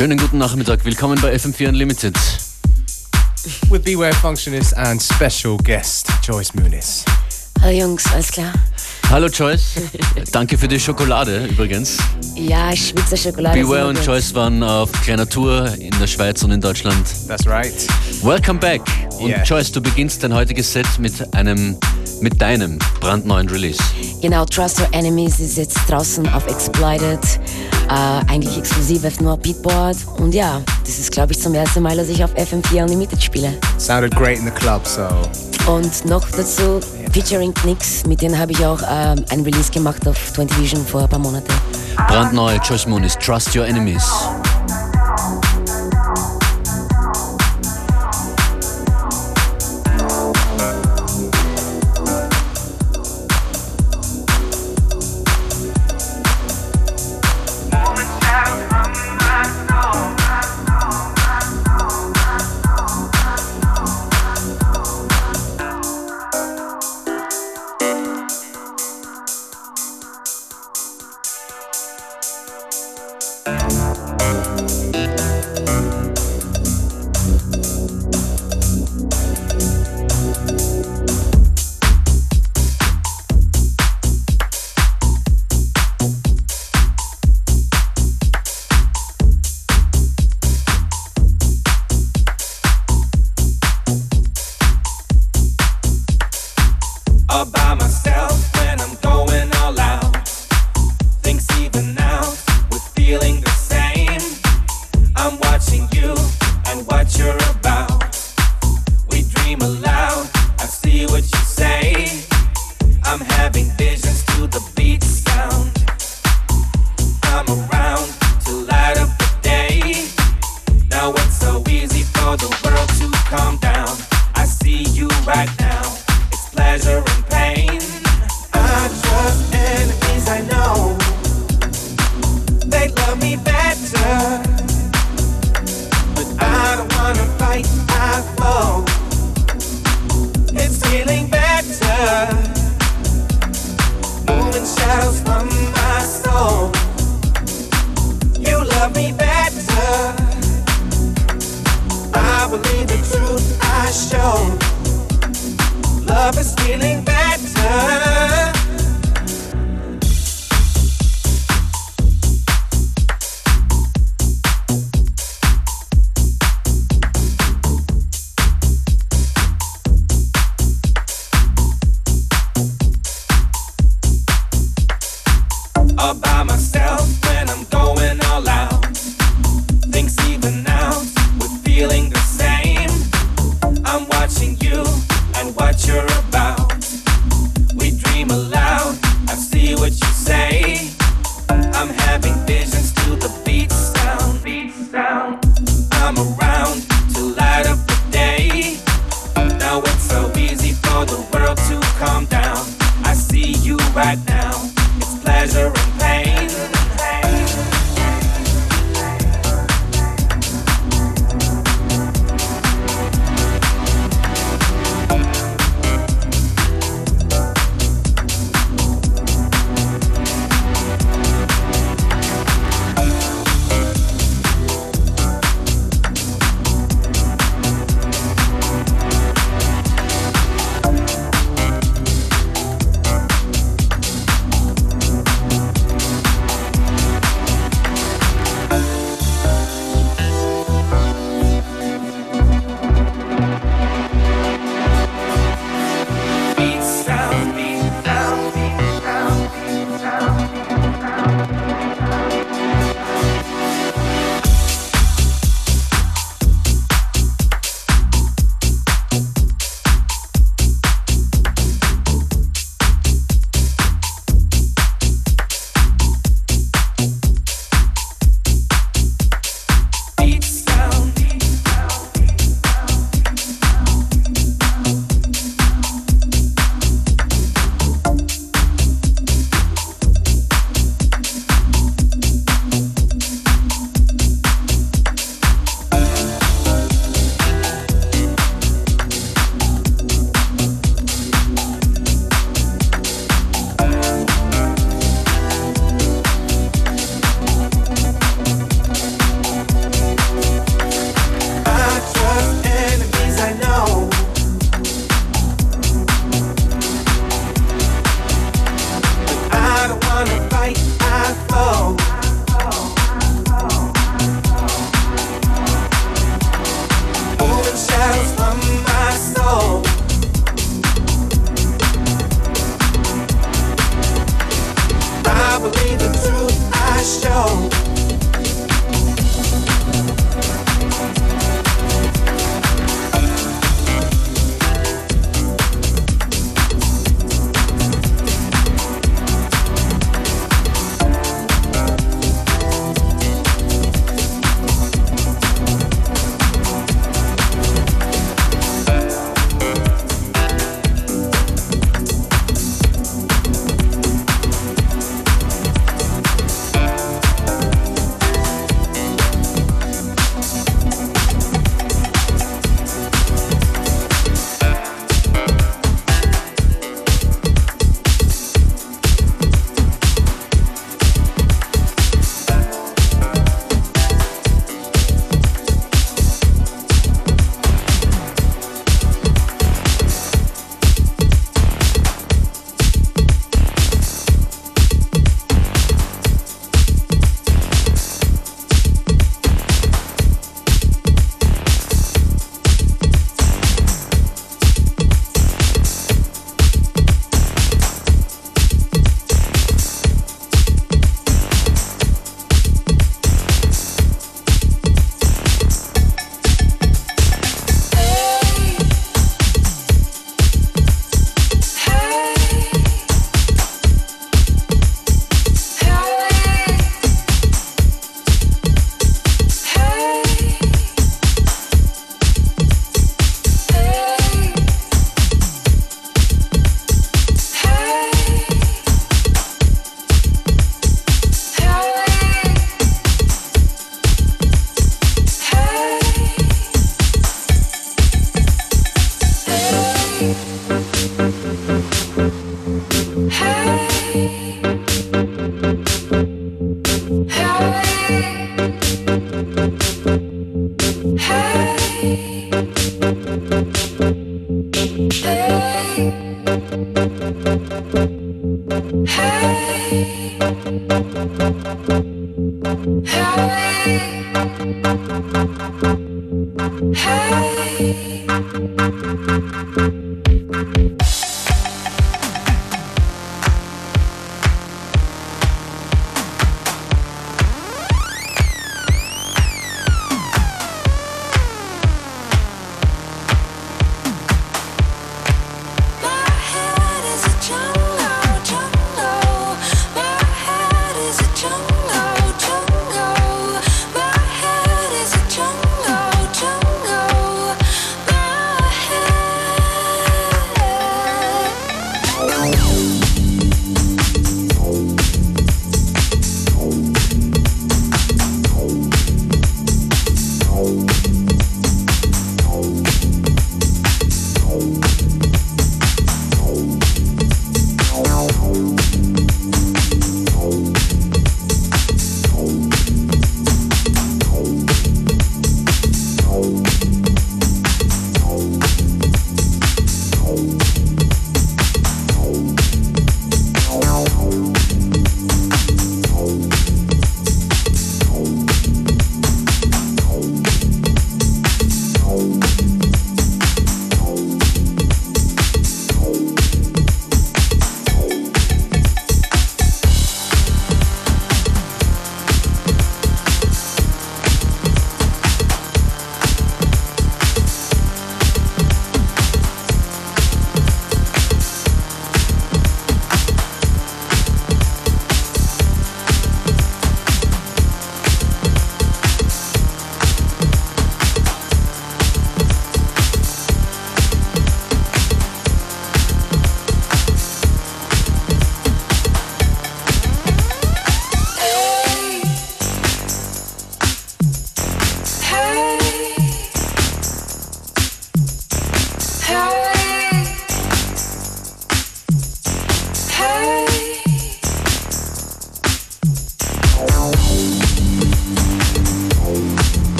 Schönen guten Nachmittag, willkommen bei FM4 Unlimited. With Beware Functionist and special guest Joyce Muniz. Hallo Jungs, alles klar? Hallo Joyce, danke für die Schokolade übrigens. Ja, Schweizer Schokolade. Beware und Joyce waren auf kleiner Tour in der Schweiz und in Deutschland. That's right. Welcome back. Und Yeah. Joyce, du beginnst dein heutiges Set mit einem, mit deinem brandneuen Release. Genau, Trust Your Enemies ist jetzt draußen auf Exploited. Äh, eigentlich exklusiv auf nur Beatboard. Und ja, das ist glaube ich zum ersten Mal, dass ich auf FM4 Unlimited spiele. Sounded great in the club, so Und noch dazu featuring Knicks, mit denen habe ich auch ähm, ein Release gemacht auf 20 Vision vor ein paar Monaten. Brandneu, Joyce Moonis, Trust Your Enemies.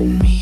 me.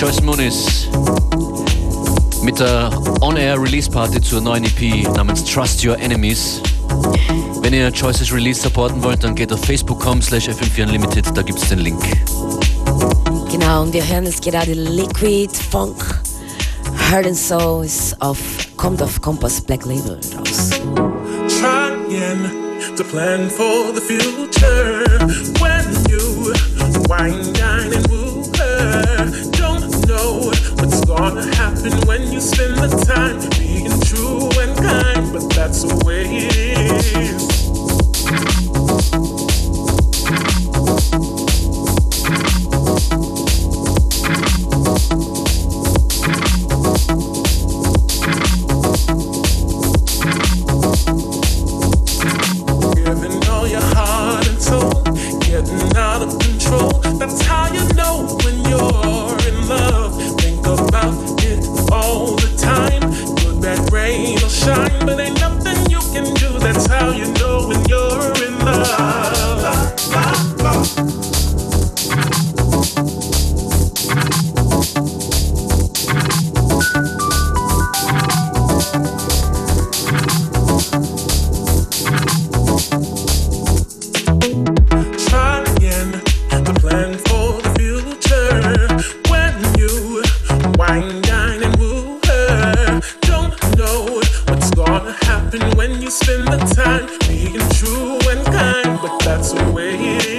Joyce Muniz mit der On-Air Release Party zur neuen EP namens Trust Your Enemies. Wenn ihr Joyce's Release supporten wollt, dann geht auf facebook.com slash fm4 unlimited, da gibt's den Link. Genau, und wir hören jetzt gerade Liquid Funk. Heart and Soul ist auf, kommt auf Compass Black Label raus. Trying to plan for the future when you wine, dine and gonna happen when you spend the time being true and kind, but that's the way it is. time, being true and kind, but that's the way it is.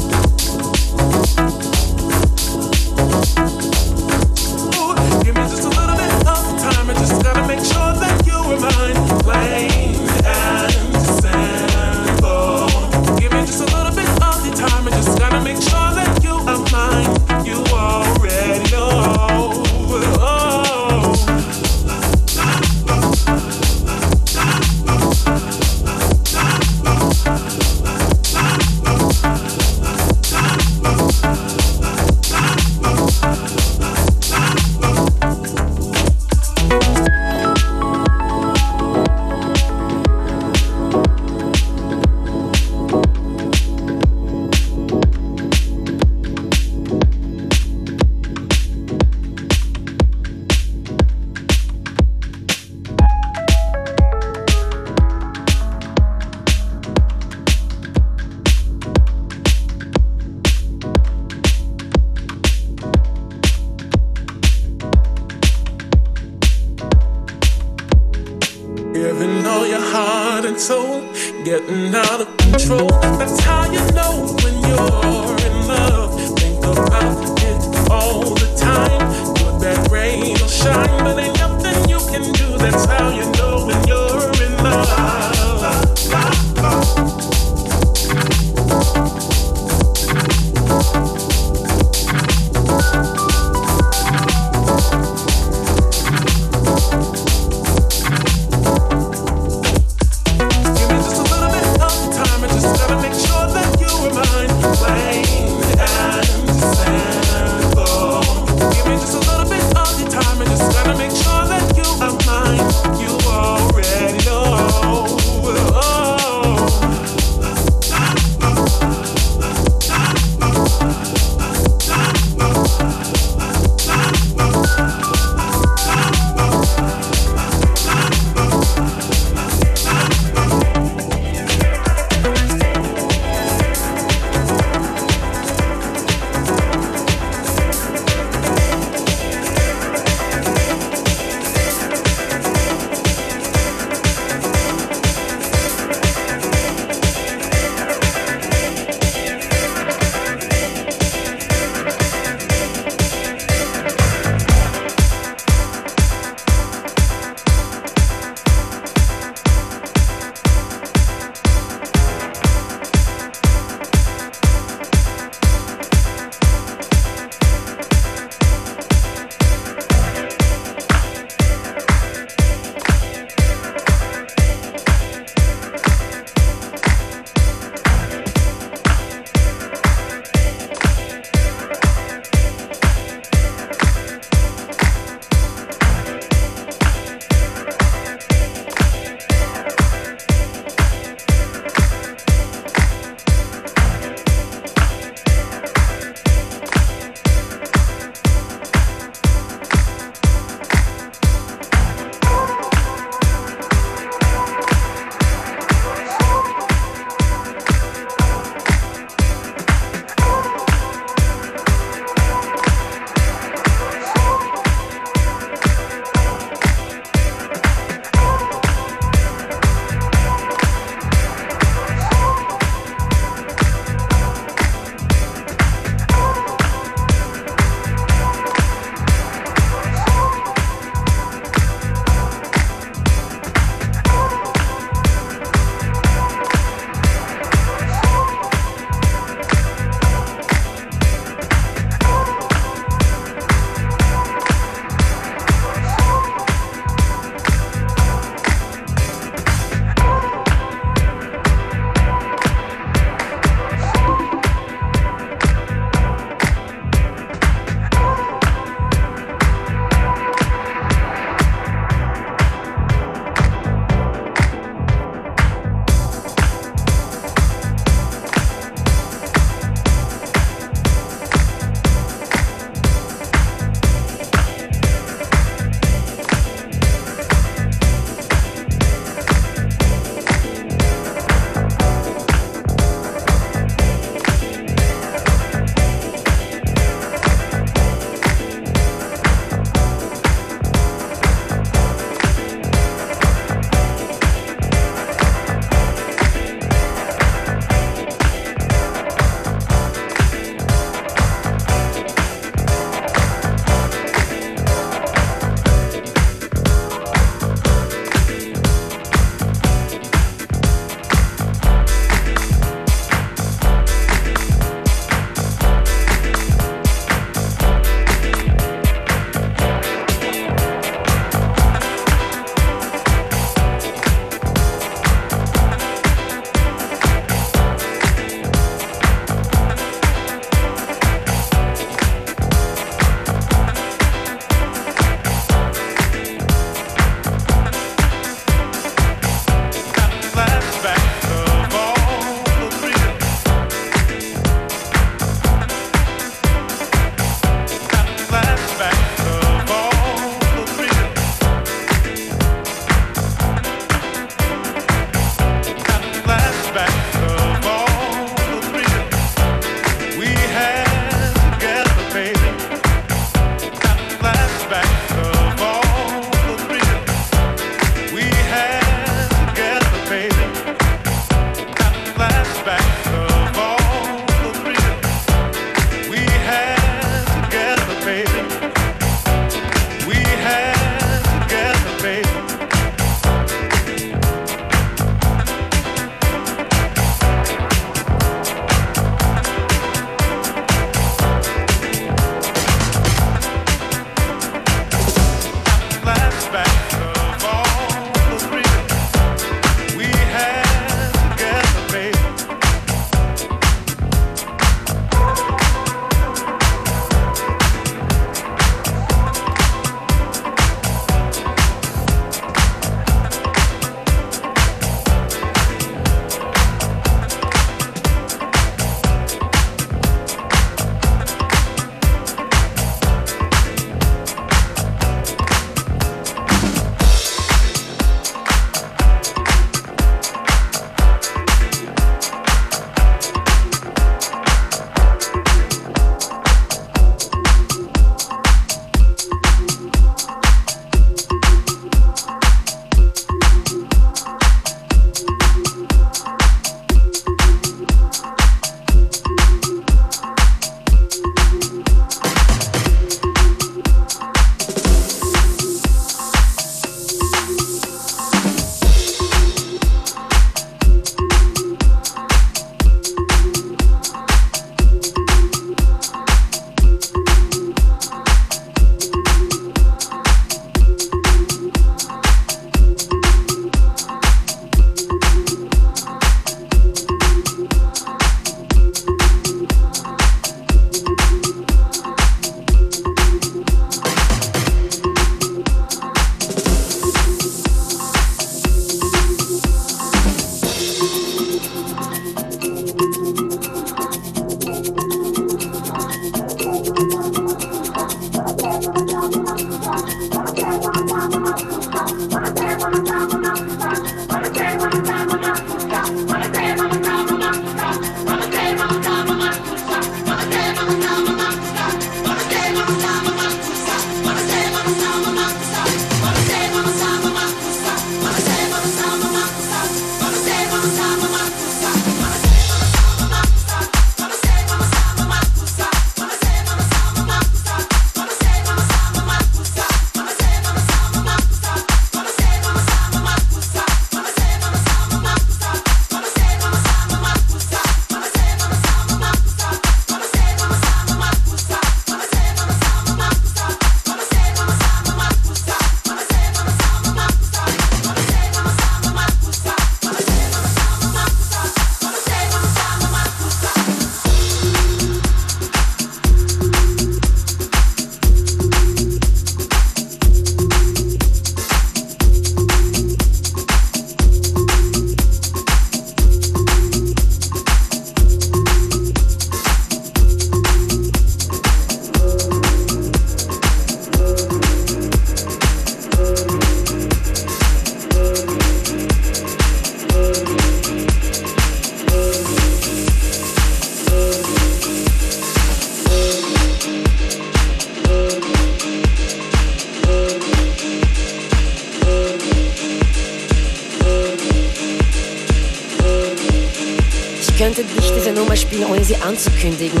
Anzukündigen.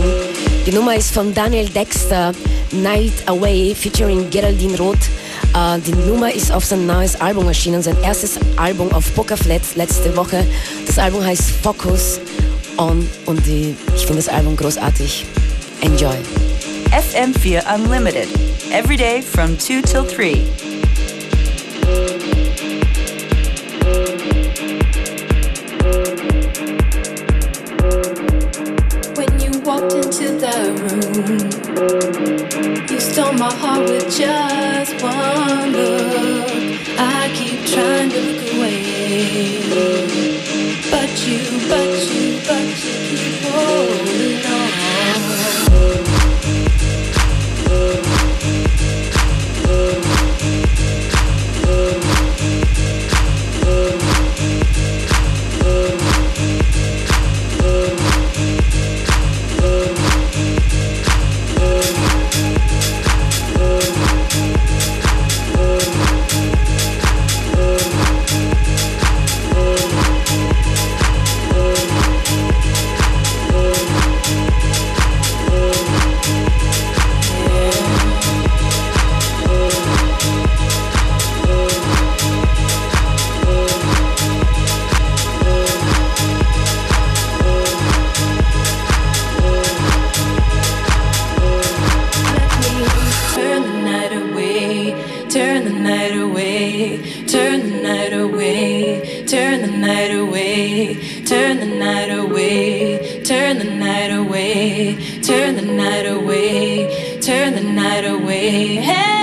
Die Nummer ist von Daniel Dexter, Night Away, featuring Geraldine Roth. Uh, die Nummer ist auf sein neues Album erschienen, sein erstes Album auf Pokerflats letzte Woche. Das Album heißt Focus On und die, ich finde das Album großartig. Enjoy. FM4 Unlimited, every day from 2 till 3. night away, turn the night away, turn the night away, turn the night away, turn the night away. Hey!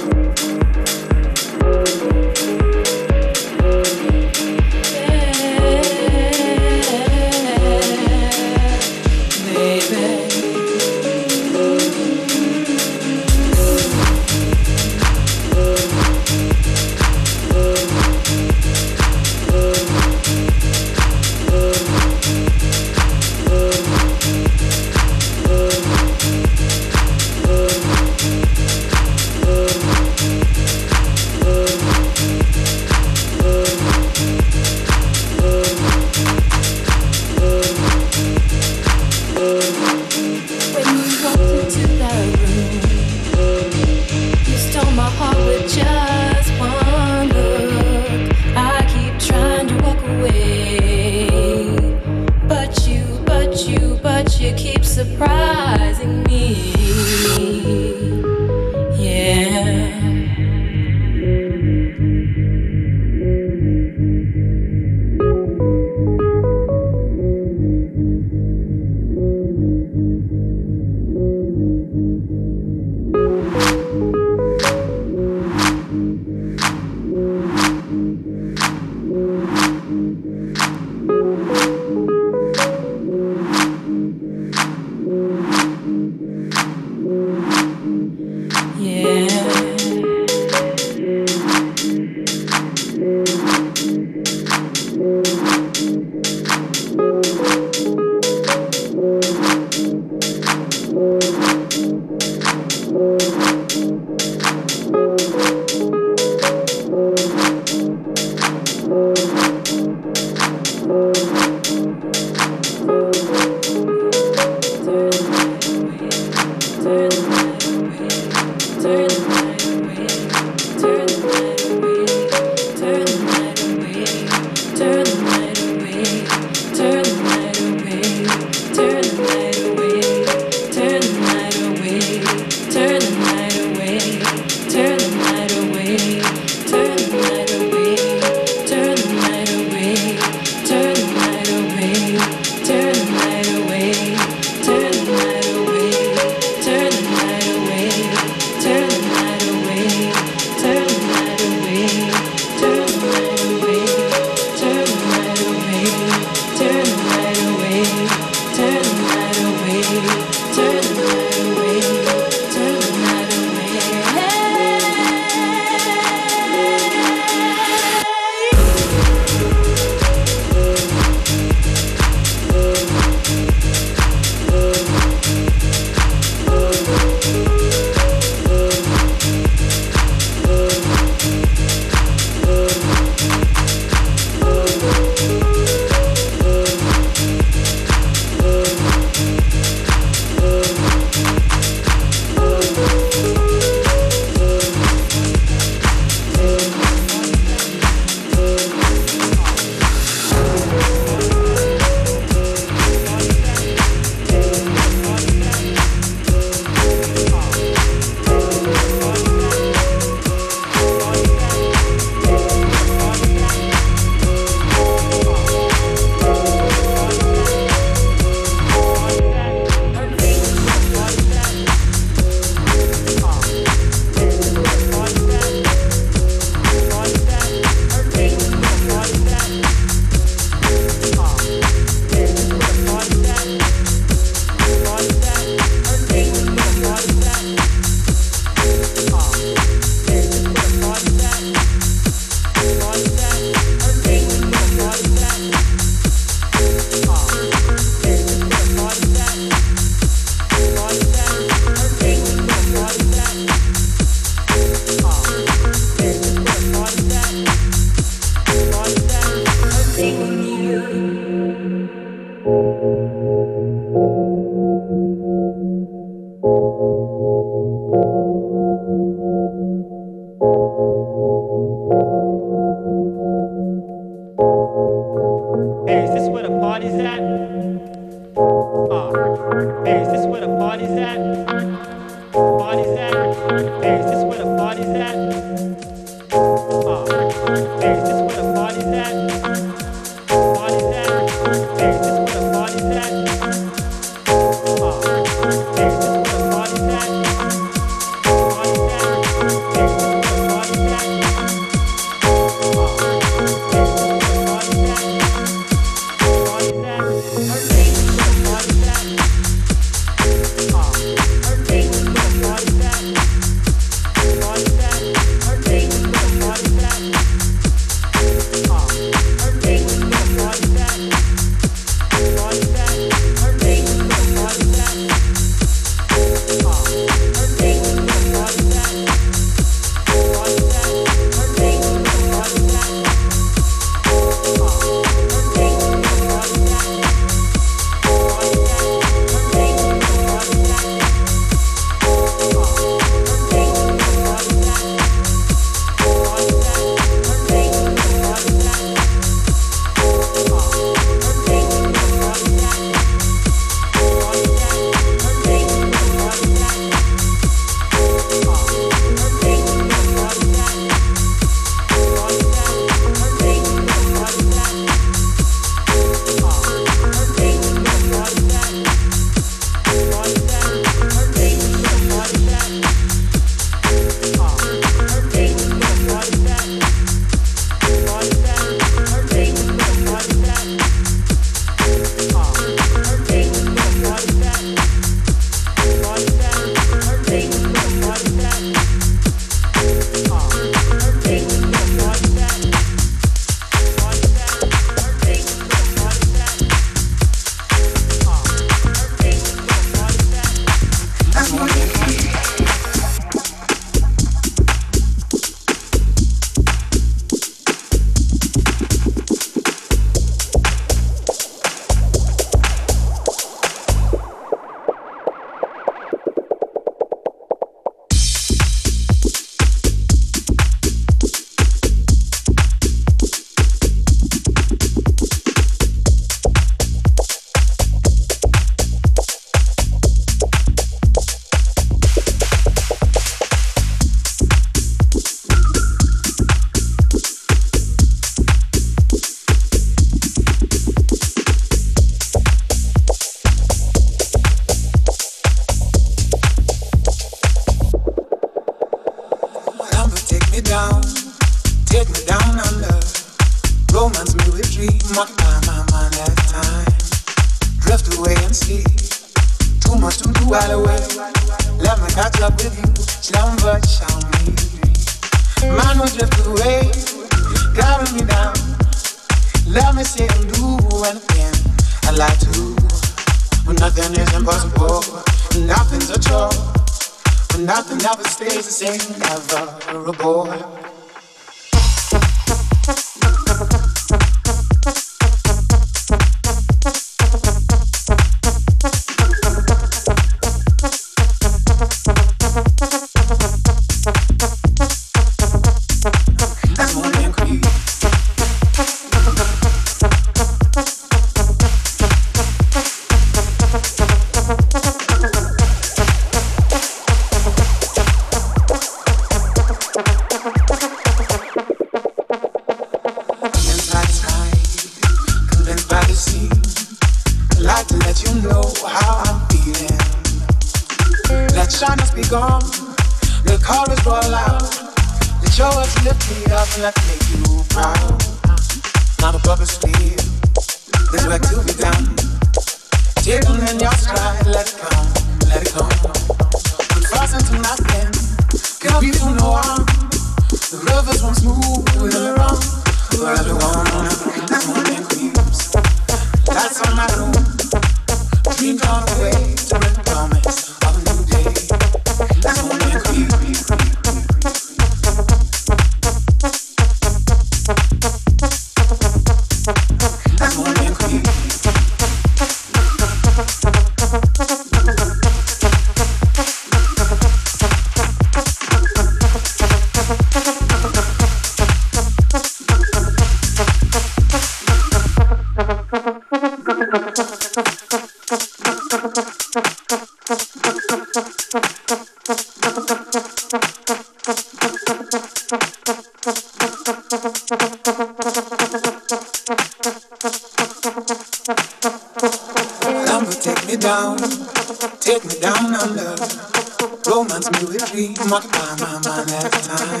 Romance me with dreams. Multiply my mind a time.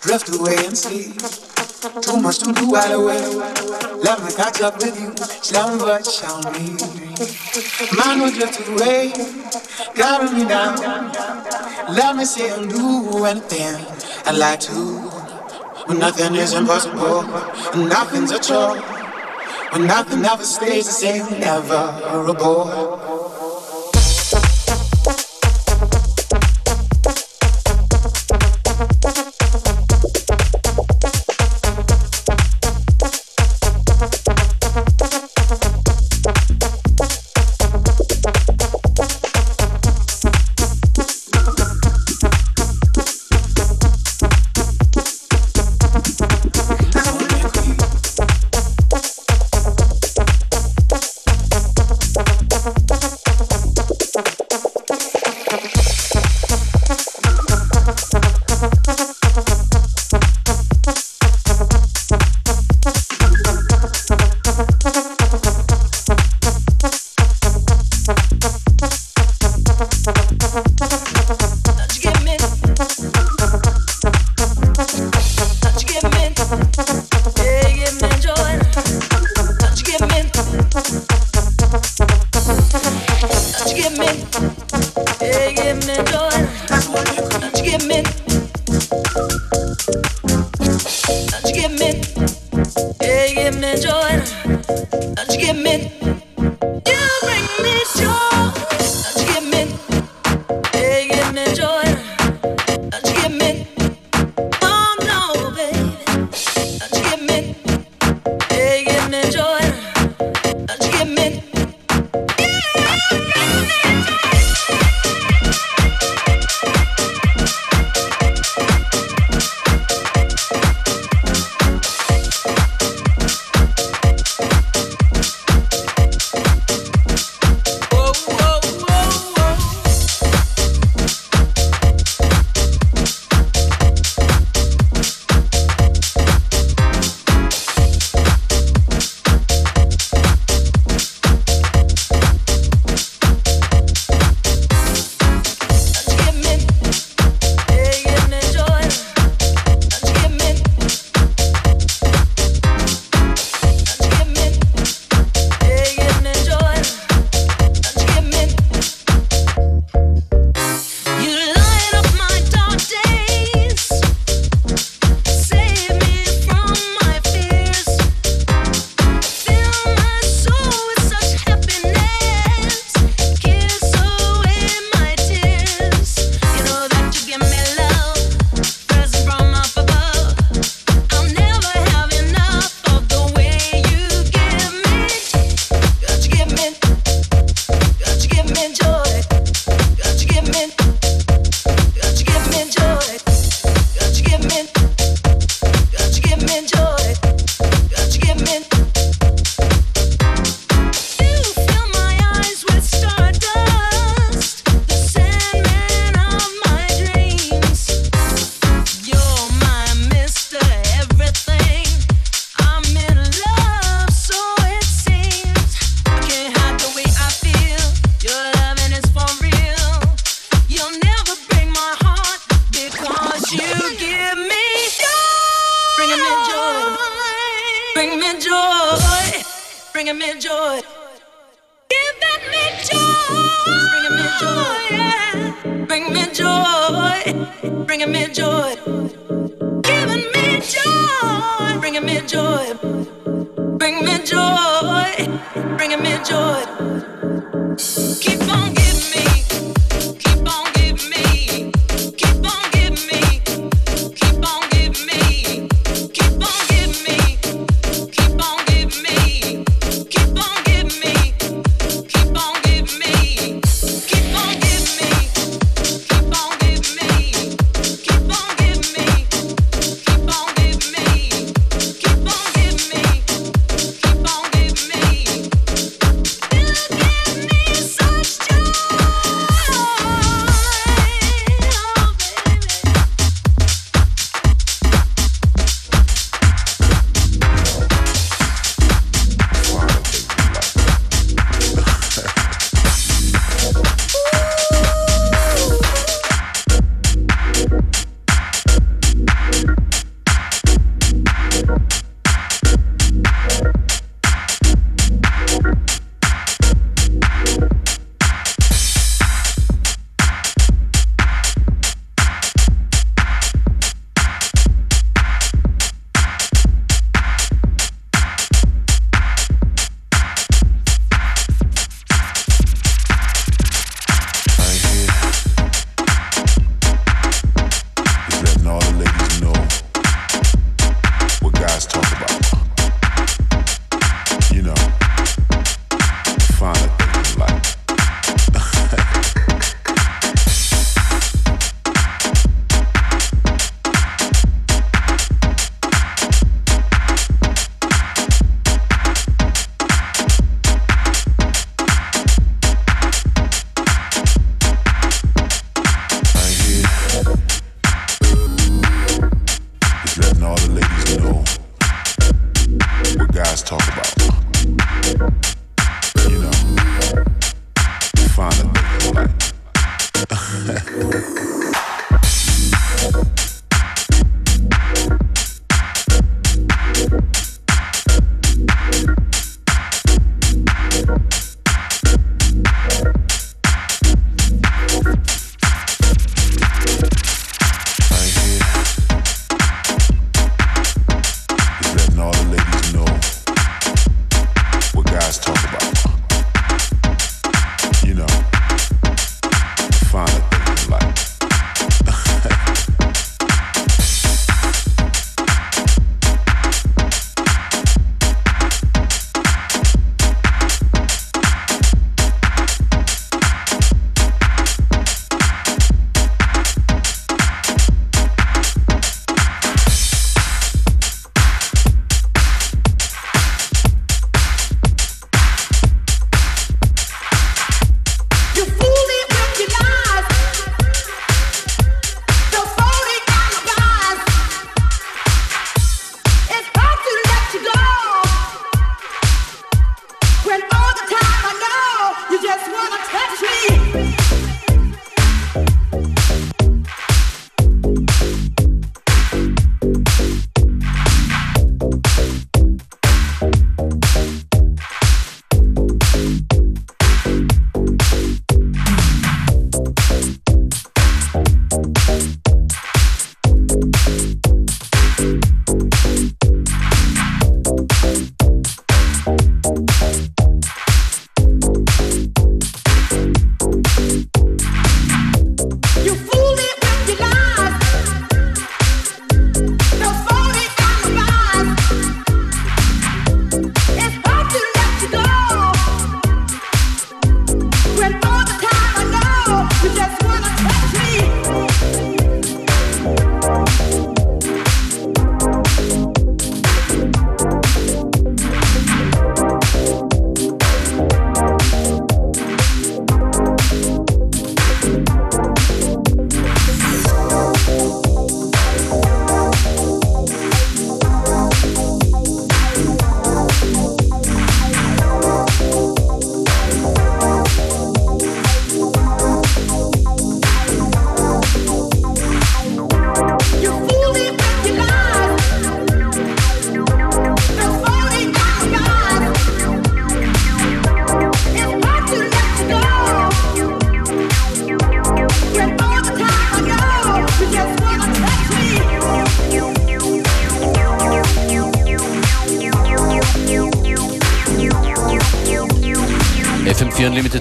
Drift away and sleep. Too much to do right away. Let me catch up with you. Slumber shall me. Mine will drift away. Carry me down. Let me say and do anything I like to. When nothing is impossible. And nothing's a chore. When nothing ever stays the same. Never a bore. It's your.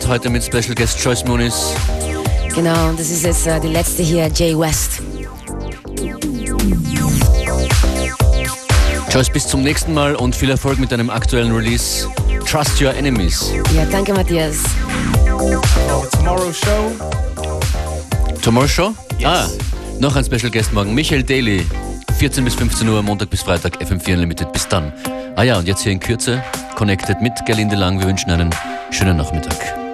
FM4 Unlimited heute mit Special Guest Joyce Muniz. Genau, das ist jetzt äh, die letzte hier, Jay West. Joyce, bis zum nächsten Mal und viel Erfolg mit deinem aktuellen Release Trust Your Enemies. Ja, danke Matthias. Oh, tomorrow show. Tomorrow Show? Yes. Ah, noch ein Special Guest morgen. Michael Daly, 14 bis 15 Uhr, Montag bis Freitag, FM4 Unlimited. Bis dann. Ah ja, und jetzt hier in Kürze, connected mit Gerlinde Lang. Wir wünschen einen schönen Nachmittag.